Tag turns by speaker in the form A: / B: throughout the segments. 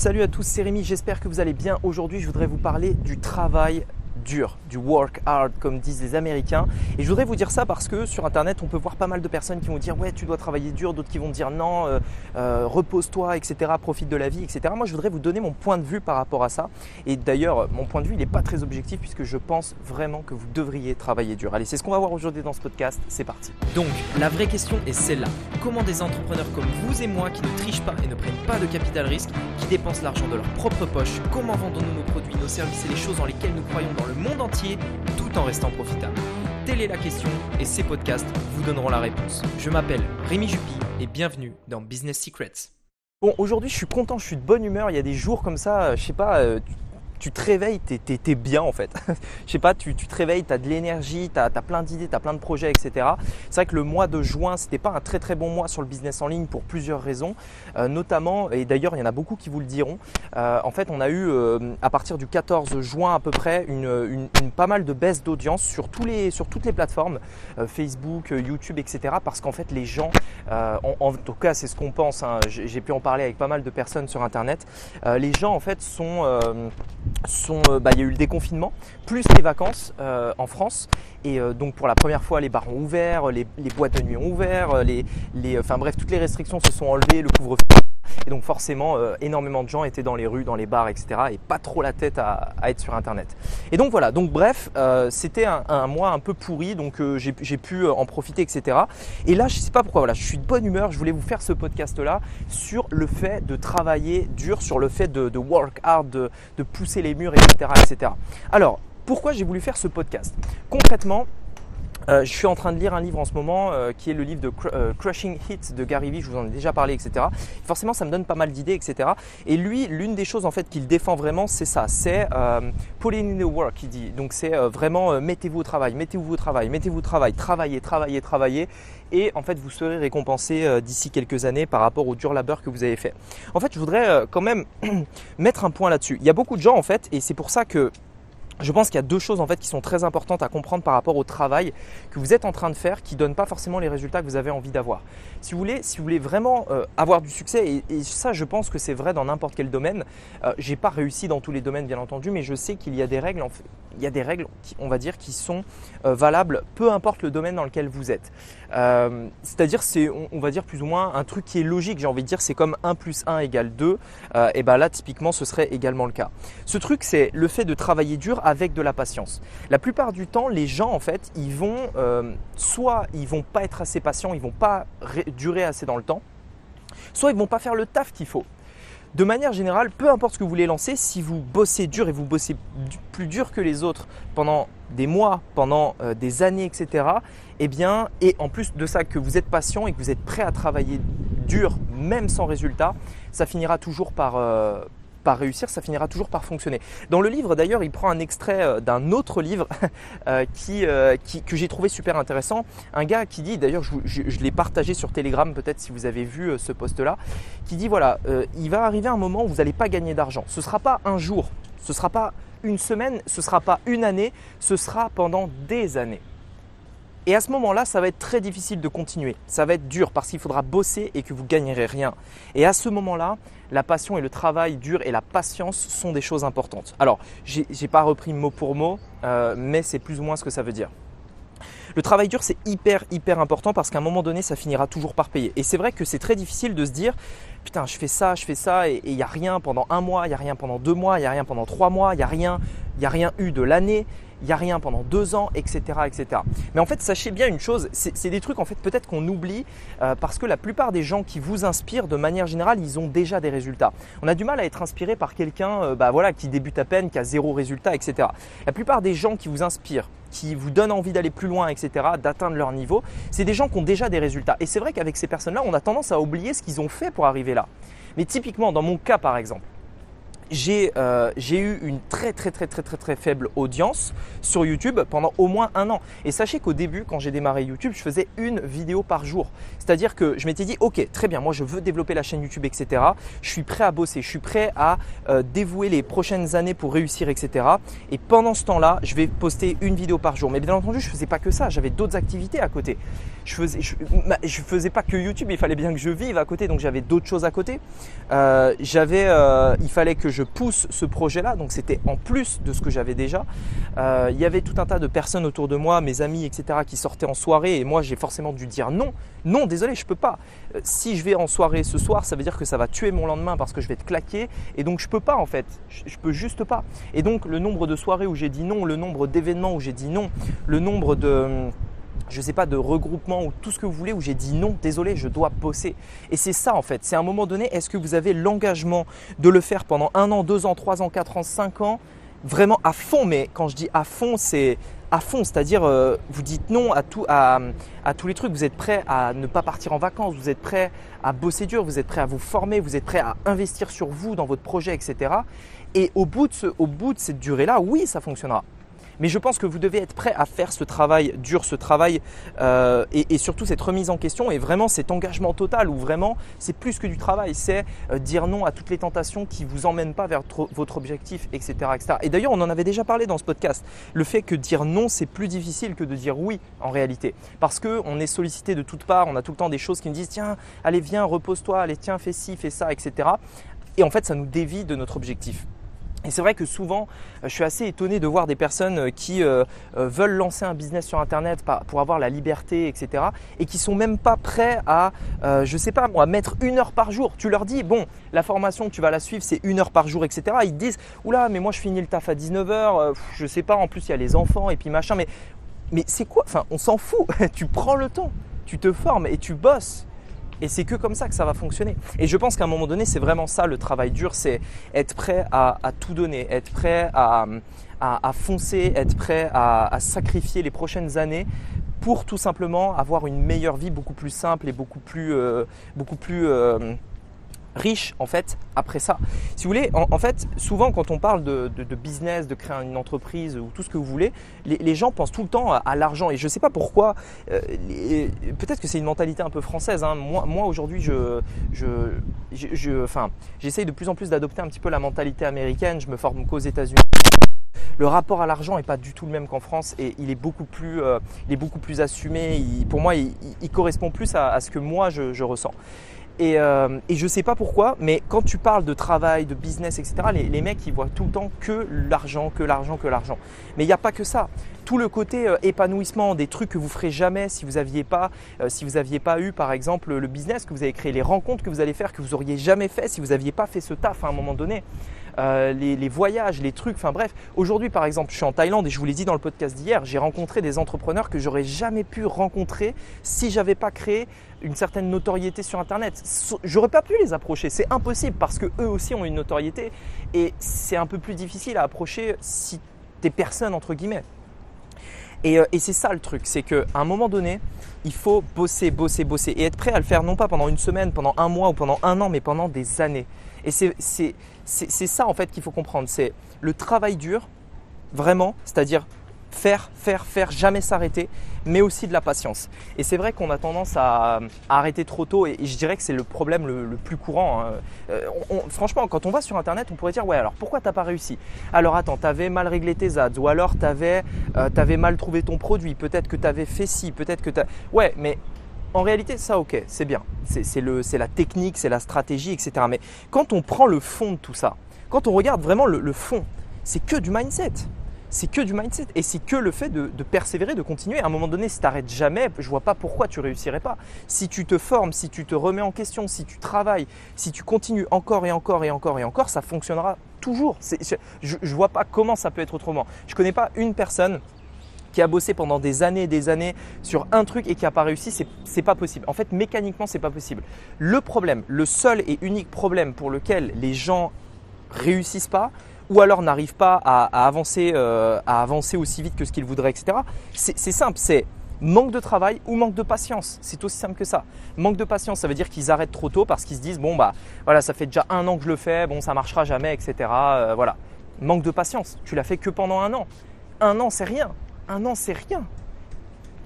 A: Salut à tous, c'est Rémi, j'espère que vous allez bien. Aujourd'hui, je voudrais vous parler du travail dur, du work hard comme disent les Américains. Et je voudrais vous dire ça parce que sur Internet, on peut voir pas mal de personnes qui vont dire ouais, tu dois travailler dur, d'autres qui vont dire non, euh, euh, repose-toi, etc., profite de la vie, etc. Moi, je voudrais vous donner mon point de vue par rapport à ça. Et d'ailleurs, mon point de vue, il n'est pas très objectif puisque je pense vraiment que vous devriez travailler dur. Allez, c'est ce qu'on va voir aujourd'hui dans ce podcast. C'est parti.
B: Donc, la vraie question est celle-là. Comment des entrepreneurs comme vous et moi qui ne trichent pas et ne prennent pas de capital risque, qui dépensent l'argent de leur propre poche, comment vendons-nous nos produits, nos services et les choses dans lesquelles nous croyons dans le monde entier tout en restant profitable Telle est la question et ces podcasts vous donneront la réponse. Je m'appelle Rémi Jupy et bienvenue dans Business Secrets.
A: Bon, aujourd'hui, je suis content, je suis de bonne humeur. Il y a des jours comme ça, euh, je sais pas, euh, tu te réveilles, tu es, bien en fait. je sais pas, tu, te réveilles, tu as de l'énergie, tu as, plein d'idées, tu as plein de projets, etc. C'est vrai que le mois de juin, c'était pas un très très bon mois sur le business en ligne pour plusieurs raisons, euh, notamment, et d'ailleurs il y en a beaucoup qui vous le diront, euh, en fait on a eu euh, à partir du 14 juin à peu près une, pas mal de baisse d'audience sur, sur toutes les plateformes, Facebook, YouTube, etc. Parce qu'en fait les gens, en, tout cas c'est ce qu'on pense, hein, j'ai pu en parler avec pas mal de personnes sur Internet, les gens en fait sont sont, euh, bah, il y a eu le déconfinement, plus les vacances euh, en France. Et euh, donc pour la première fois, les bars ont ouvert, les, boîtes de nuit ont ouvert, les, les, enfin bref, toutes les restrictions se sont enlevées, le couvre-feu. Et donc forcément, énormément de gens étaient dans les rues, dans les bars, etc. Et pas trop la tête à, être sur Internet. Et donc voilà, donc bref, c'était un, mois un peu pourri, donc j'ai pu en profiter, etc. Et là, je sais pas pourquoi, voilà, je suis de bonne humeur, je voulais vous faire ce podcast-là sur le fait de travailler dur, sur le fait de, work hard, de, de pousser les murs, etc. etc. Alors, pourquoi j'ai voulu faire ce podcast? Concrètement, euh, je suis en train de lire un livre en ce moment euh, qui est le livre de euh, Crushing Hits de Gary Vee, je vous en ai déjà parlé, etc. forcément, ça me donne pas mal d'idées, etc. Et lui, l'une des choses en fait qu'il défend vraiment, c'est ça, c'est pulling in the work, il dit. Donc c'est vraiment mettez-vous au travail, mettez-vous au travail, mettez-vous au travail, travaillez, travaillez, travaillez. Et en fait, vous serez récompensé d'ici quelques années par rapport au dur labeur que vous avez fait. En fait, je voudrais quand même mettre un point là-dessus. Il y a beaucoup de gens en fait, et c'est pour ça que je pense qu'il y a deux choses en fait qui sont très importantes à comprendre par rapport au travail que vous êtes en train de faire qui ne donnent pas forcément les résultats que vous avez envie d'avoir. Si vous voulez, si vous voulez vraiment euh, avoir du succès, et, ça je pense que c'est vrai dans n'importe quel domaine, euh, j'ai pas réussi dans tous les domaines bien entendu, mais je sais qu'il y a des règles, il y a des règles, qui, on va dire, qui sont euh, valables peu importe le domaine dans lequel vous êtes. Euh, c'est-à-dire c'est, on, va dire plus ou moins un truc qui est logique, j'ai envie de dire c'est comme 1 plus 1 égale 2, et ben là typiquement ce serait également le cas. Ce truc c'est le fait de travailler dur avec de la patience. La plupart du temps les gens en fait ils vont soit ils vont pas être assez patients, ils vont pas durer assez dans le temps, soit ils vont pas faire le taf qu'il faut. De manière générale, peu importe ce que vous voulez lancer, si vous bossez dur et vous bossez plus dur que les autres pendant des mois, pendant euh, des années, etc., eh bien, et en plus de ça, que vous êtes patient et que vous êtes prêt à travailler dur, même sans résultat, ça finira toujours par, euh, réussir, ça finira toujours par fonctionner. Dans le livre d'ailleurs, il prend un extrait euh, d'un autre livre euh, euh, qui, que j'ai trouvé super intéressant. Un gars qui dit, d'ailleurs je, l'ai partagé sur Telegram peut-être si vous avez vu ce post-là, qui dit voilà, il va arriver un moment où vous n'allez pas gagner d'argent. Ce ne sera pas un jour, ce ne sera pas une semaine, ce ne sera pas une année, ce sera pendant des années. Et à ce moment-là, ça va être très difficile de continuer. Ça va être dur parce qu'il faudra bosser et que vous gagnerez rien. Et à ce moment-là, la passion et le travail dur et la patience sont des choses importantes. Alors, j'ai pas repris mot pour mot, euh, mais c'est plus ou moins ce que ça veut dire. Le travail dur, c'est hyper, hyper important parce qu'à un moment donné, ça finira toujours par payer. Et c'est vrai que c'est très difficile de se dire, putain, je fais ça, je fais ça, et il n'y a rien pendant un mois, il n'y a rien pendant deux mois, il n'y a rien pendant trois mois, il a rien, il n'y a rien eu de l'année il n'y a rien pendant deux ans, etc., etc. Mais en fait, sachez bien une chose, c'est des trucs en fait peut-être qu'on oublie euh, parce que la plupart des gens qui vous inspirent, de manière générale, ils ont déjà des résultats. On a du mal à être inspiré par quelqu'un, euh, bah voilà, qui débute à peine, qui a zéro résultat, etc. La plupart des gens qui vous inspirent, qui vous donnent envie d'aller plus loin, etc., d'atteindre leur niveau, c'est des gens qui ont déjà des résultats. Et c'est vrai qu'avec ces personnes-là, on a tendance à oublier ce qu'ils ont fait pour arriver là. Mais typiquement, dans mon cas par exemple, euh, j'ai eu une très très très très très très faible audience sur YouTube pendant au moins un an. Et sachez qu'au début, quand j'ai démarré YouTube, je faisais une vidéo par jour. C'est-à-dire que je m'étais dit, ok, très bien, moi je veux développer la chaîne YouTube, etc. Je suis prêt à bosser, je suis prêt à euh, dévouer les prochaines années pour réussir, etc. Et pendant ce temps-là, je vais poster une vidéo par jour. Mais bien entendu, je faisais pas que ça, j'avais d'autres activités à côté. je faisais, je, faisais pas que YouTube, il fallait bien que je vive à côté, donc j'avais d'autres choses à côté. Euh, euh, il fallait que je pousse ce projet-là, donc c'était en plus de ce que j'avais déjà. Il y avait tout un tas de personnes autour de moi, mes amis, etc., qui sortaient en soirée, et moi j'ai forcément dû dire non, non, désolé, je peux pas. Euh, si je vais en soirée ce soir, ça veut dire que ça va tuer mon lendemain parce que je vais te claquer, et donc je peux pas en fait, je, peux juste pas. Et donc le nombre de soirées où j'ai dit non, le nombre d'événements où j'ai dit non, le nombre de je sais pas, de regroupement ou tout ce que vous voulez où j'ai dit non, désolé, je dois bosser. Et c'est ça en fait. C'est à un moment donné, est-ce que vous avez l'engagement de le faire pendant un an, deux ans, trois ans, quatre ans, cinq ans, vraiment à fond Mais quand je dis à fond, c'est à fond, c'est-à-dire euh, vous dites non à, tous les trucs, vous êtes prêt à ne pas partir en vacances, vous êtes prêt à bosser dur, vous êtes prêt à vous former, vous êtes prêt à investir sur vous dans votre projet, etc. Et au bout de, ce, au bout de cette durée-là, oui, ça fonctionnera. Mais je pense que vous devez être prêt à faire ce travail dur, ce travail euh, et, surtout cette remise en question et vraiment cet engagement total où vraiment c'est plus que du travail, c'est euh, dire non à toutes les tentations qui vous emmènent pas vers votre objectif, etc. etc. Et d'ailleurs, on en avait déjà parlé dans ce podcast. Le fait que dire non, c'est plus difficile que de dire oui en réalité. Parce qu'on est sollicité de toutes parts, on a tout le temps des choses qui nous disent tiens, allez, viens, repose-toi, allez, tiens, fais ci, fais ça, etc. Et en fait, ça nous dévie de notre objectif. Et c'est vrai que souvent, euh, je suis assez étonné de voir des personnes euh, qui euh, veulent lancer un business sur Internet pour avoir la liberté, etc. Et qui sont même pas prêts à, je sais pas moi, mettre une heure par jour. Tu leur dis, bon, la formation, tu vas la suivre, c'est une heure par jour, etc. Ils te disent, oula, mais moi je finis le taf à 19h, je sais pas, en plus il y a les enfants et puis machin. Mais, mais c'est quoi? Enfin, on s'en fout. tu prends le temps, tu te formes et tu bosses. Et c'est que comme ça que ça va fonctionner. Et je pense qu'à un moment donné, c'est vraiment ça le travail dur, c'est être prêt à, tout donner, être prêt à, à foncer, être prêt à, sacrifier les prochaines années pour tout simplement avoir une meilleure vie beaucoup plus simple et beaucoup plus, euh, beaucoup plus euh, riche en fait après ça. Si vous voulez, en, fait, souvent quand on parle de, business, de créer une entreprise ou tout ce que vous voulez, les, gens pensent tout le temps à, l'argent et je ne sais pas pourquoi. Euh, peut-être que c'est une mentalité un peu française. Hein. Moi, moi aujourd'hui, je, je, je, j'essaye de plus en plus d'adopter un petit peu la mentalité américaine. Je me forme qu'aux États-Unis. Le rapport à l'argent n'est pas du tout le même qu'en France et il est beaucoup plus, euh, il est beaucoup plus assumé. pour moi, il, correspond plus à, ce que moi je ressens. Et, euh, et, je sais pas pourquoi, mais quand tu parles de travail, de business, etc., les, mecs ils voient tout le temps que l'argent, que l'argent, que l'argent. Mais il n'y a pas que ça. Tout le côté euh, épanouissement, des trucs que vous ferez jamais si vous aviez pas, euh, si vous aviez pas eu par exemple le business que vous avez créé, les rencontres que vous allez faire que vous auriez jamais fait si vous n'aviez pas fait ce taf à un moment donné. Les, les, voyages, les trucs, enfin bref. Aujourd'hui, par exemple, je suis en Thaïlande et je vous l'ai dit dans le podcast d'hier, j'ai rencontré des entrepreneurs que j'aurais jamais pu rencontrer si j'avais pas créé une certaine notoriété sur Internet. J'aurais pas pu les approcher, c'est impossible parce que eux aussi ont une notoriété et c'est un peu plus difficile à approcher si t'es personne entre guillemets. Et, euh, et c'est ça le truc, c'est qu'à un moment donné, il faut bosser, bosser, bosser et être prêt à le faire non pas pendant une semaine, pendant un mois ou pendant un an, mais pendant des années. Et c'est ça en fait qu'il faut comprendre, c'est le travail dur, vraiment, c'est-à-dire faire, faire, faire, jamais s'arrêter, mais aussi de la patience. Et c'est vrai qu'on a tendance à, arrêter trop tôt, et, je dirais que c'est le problème le, plus courant. Hein. Euh, franchement, quand on va sur Internet, on pourrait dire, ouais, alors pourquoi t'as pas réussi? Alors attends, t'avais mal réglé tes ads, ou alors t'avais euh, avais mal trouvé ton produit, peut-être que t'avais fait ci, peut-être que t'as... Ouais, mais en réalité, ça, ok, c'est bien. C'est la technique, c'est la stratégie, etc. Mais quand on prend le fond de tout ça, quand on regarde vraiment le fond, c'est que du mindset c'est que du mindset et c'est que le fait de, persévérer, de continuer. À un moment donné, si tu n'arrêtes jamais, je vois pas pourquoi tu réussirais pas. Si tu te formes, si tu te remets en question, si tu travailles, si tu continues encore et encore et encore et encore, ça fonctionnera toujours. Je ne vois pas comment ça peut être autrement. Je connais pas une personne qui a bossé pendant des années et des années sur un truc et qui n'a pas réussi, c'est, pas possible. En fait, mécaniquement, c'est pas possible. Le problème, le seul et unique problème pour lequel les gens réussissent pas, ou alors n'arrivent pas à, avancer, euh, à avancer aussi vite que ce qu'ils voudraient, etc. C'est simple, c'est manque de travail ou manque de patience. C'est aussi simple que ça. Manque de patience, ça veut dire qu'ils arrêtent trop tôt parce qu'ils se disent bon bah voilà, ça fait déjà un an que je le fais, bon ça marchera jamais, etc. Euh, voilà. Manque de patience. Tu l'as fait que pendant un an. Un an, c'est rien. Un an, c'est rien.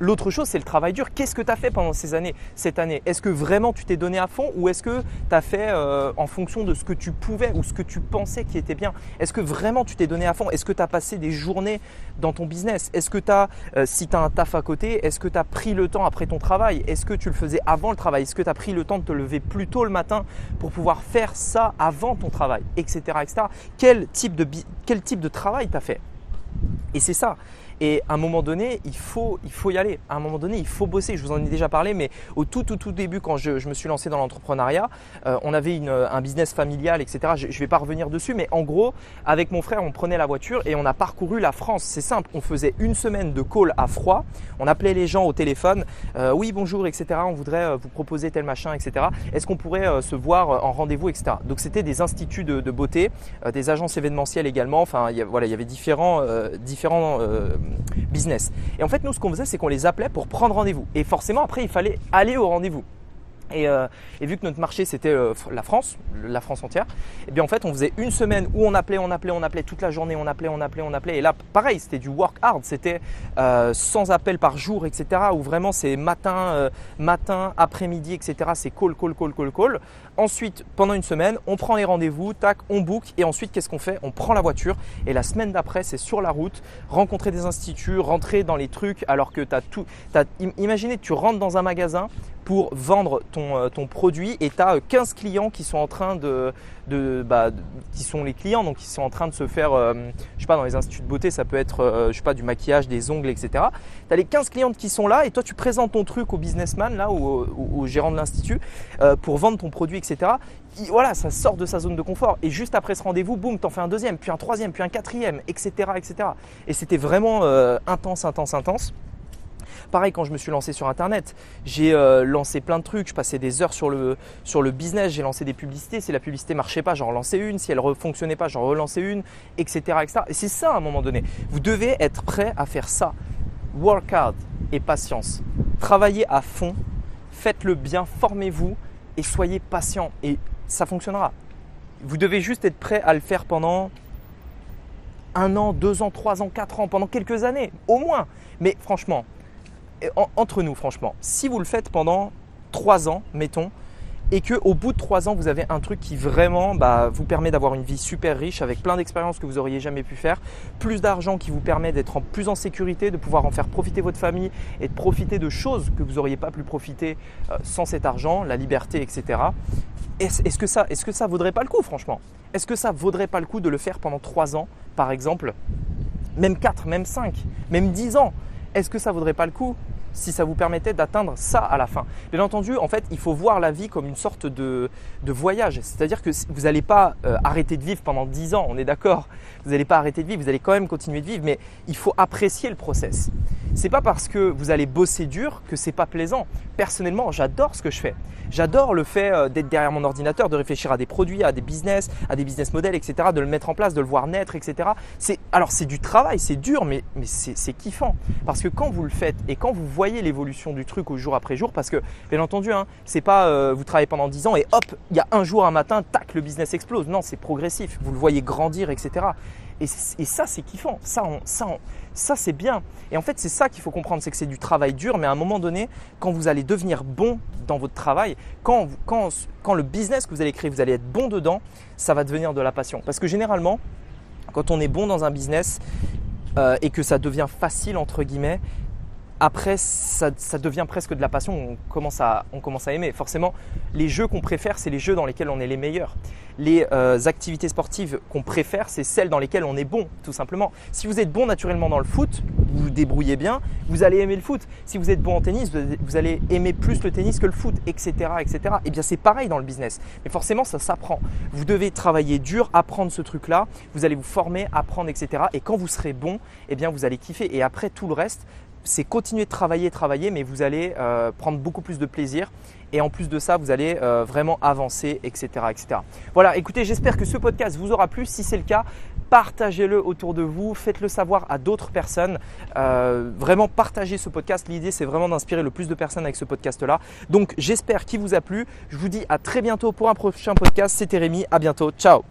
A: L'autre chose, c'est le travail dur. Qu'est-ce que tu as fait pendant ces années, cette année? Est-ce que vraiment tu t'es donné à fond ou est-ce que tu as fait euh, en fonction de ce que tu pouvais ou ce que tu pensais qui était bien? Est-ce que vraiment tu t'es donné à fond? Est-ce que tu as passé des journées dans ton business? Est-ce que tu as, euh, si tu as un taf à côté, est-ce que tu as pris le temps après ton travail? Est-ce que tu le faisais avant le travail? Est-ce que tu as pris le temps de te lever plus tôt le matin pour pouvoir faire ça avant ton travail? Etc. etc. Quel, type de, quel type de travail tu fait? Et c'est ça. Et à un moment donné, il faut, il faut y aller. À un moment donné, il faut bosser. Je vous en ai déjà parlé, mais au tout, tout, tout début, quand je, je me suis lancé dans l'entrepreneuriat, euh, on avait une, un business familial, etc. Je ne vais pas revenir dessus, mais en gros, avec mon frère, on prenait la voiture et on a parcouru la France. C'est simple. On faisait une semaine de call à froid. On appelait les gens au téléphone. Euh, oui, bonjour, etc. On voudrait euh, vous proposer tel machin, etc. Est-ce qu'on pourrait euh, se voir en rendez-vous, etc. Donc c'était des instituts de, beauté, des agences événementielles également. Enfin, y, voilà, il y avait différents, différents business. Et en fait, nous, ce qu'on faisait, c'est qu'on les appelait pour prendre rendez-vous. Et forcément, après, il fallait aller au rendez-vous. Euh, et, vu que notre marché c'était euh, la France, la France entière, et eh bien en fait on faisait une semaine où on appelait, on appelait, on appelait toute la journée, on appelait, on appelait, on appelait. Et là pareil, c'était du work hard, c'était euh, sans appel par jour, etc. Où vraiment c'est matin, matin, après-midi, etc. C'est call, call, call, call, call. Ensuite, pendant une semaine, on prend les rendez-vous, tac, on book. Et ensuite, qu'est-ce qu'on fait? On prend la voiture. Et la semaine d'après, c'est sur la route, rencontrer des instituts, rentrer dans les trucs. Alors que tu as tout. As, imaginez, tu rentres dans un magasin pour vendre ton, euh, ton produit et tu as 15 clients qui sont en train de, de, bah, qui sont les clients, donc qui sont en train de se faire, euh, je sais pas, dans les instituts de beauté, ça peut être, euh, je sais pas, du maquillage, des ongles, etc. Tu as les 15 clientes qui sont là et toi tu présentes ton truc au businessman là ou au, gérant de l'institut pour vendre ton produit, etc. voilà, ça sort de sa zone de confort et juste après ce rendez-vous, boum, t'en fais un deuxième, puis un troisième, puis un quatrième, etc., etc. Et c'était vraiment intense, intense, intense. Pareil quand je me suis lancé sur Internet, j'ai euh, lancé plein de trucs, je passais des heures sur le, sur le business, j'ai lancé des publicités, si la publicité marchait pas, j'en relançais une, si elle ne fonctionnait pas, j'en relançais une, etc. etc. Et c'est ça à un moment donné. Vous devez être prêt à faire ça. Work hard et patience. Travaillez à fond, faites-le bien, formez-vous soyez patient et ça fonctionnera. Vous devez juste être prêt à le faire pendant un an, deux ans, trois ans, quatre ans, pendant quelques années, au moins. Mais franchement, entre nous, franchement, si vous le faites pendant trois ans, mettons, et que au bout de trois ans, vous avez un truc qui vraiment bah, vous permet d'avoir une vie super riche avec plein d'expériences que vous auriez jamais pu faire, plus d'argent qui vous permet d'être plus en sécurité, de pouvoir en faire profiter votre famille et de profiter de choses que vous n'auriez pas pu profiter euh, sans cet argent, la liberté, etc. Est-ce que ça, est-ce que ça vaudrait pas le coup, franchement? Est-ce que ça vaudrait pas le coup de le faire pendant trois ans, par exemple, même quatre, même cinq, même dix ans? Est-ce que ça vaudrait pas le coup? Si ça vous permettait d'atteindre ça à la fin. Bien entendu, en fait, il faut voir la vie comme une sorte de, voyage. C'est-à-dire que vous n'allez pas euh, arrêter de vivre pendant 10 ans, on est d'accord. Vous n'allez pas arrêter de vivre, vous allez quand même continuer de vivre, mais il faut apprécier le process. C'est pas parce que vous allez bosser dur que c'est pas plaisant. Personnellement, j'adore ce que je fais. J'adore le fait euh, d'être derrière mon ordinateur, de réfléchir à des produits, à des business, à des business models, etc., de le mettre en place, de le voir naître, etc. C'est alors c'est du travail, c'est dur, mais, mais c'est kiffant parce que quand vous le faites et quand vous voyez l'évolution du truc au jour après jour, parce que bien entendu, hein, c'est pas euh, vous travaillez pendant 10 ans et hop, il y a un jour, un matin, tac, le business explose. Non, c'est progressif. Vous le voyez grandir, etc. Et, ça, c'est kiffant. Ça, ça, ça c'est bien. Et en fait, c'est ça qu'il faut comprendre, c'est que c'est du travail dur, mais à un moment donné, quand vous allez devenir bon dans votre travail, quand, le business que vous allez créer, vous allez être bon dedans, ça va devenir de la passion. Parce que généralement, quand on est bon dans un business euh, et que ça devient facile, entre guillemets, après, ça, devient presque de la passion, on commence à, aimer. Forcément, les jeux qu'on préfère, c'est les jeux dans lesquels on est les meilleurs. Les euh, activités sportives qu'on préfère, c'est celles dans lesquelles on est bon, tout simplement. Si vous êtes bon naturellement dans le foot, vous vous débrouillez bien, vous allez aimer le foot. Si vous êtes bon en tennis, vous allez aimer plus le tennis que le foot, etc. etc. Et eh bien c'est pareil dans le business. Mais forcément, ça s'apprend. Vous devez travailler dur, apprendre ce truc-là, vous allez vous former, apprendre, etc. Et quand vous serez bon, eh bien vous allez kiffer. Et après, tout le reste, c'est continuer de travailler, travailler, mais vous allez euh, prendre beaucoup plus de plaisir. Et en plus de ça, vous allez euh, vraiment avancer, etc., etc. Voilà, écoutez, j'espère que ce podcast vous aura plu. Si c'est le cas, partagez-le autour de vous, faites-le savoir à d'autres personnes. Euh, vraiment, partagez ce podcast. L'idée, c'est vraiment d'inspirer le plus de personnes avec ce podcast-là. Donc, j'espère qu'il vous a plu. Je vous dis à très bientôt pour un prochain podcast. C'était Rémi. À bientôt. Ciao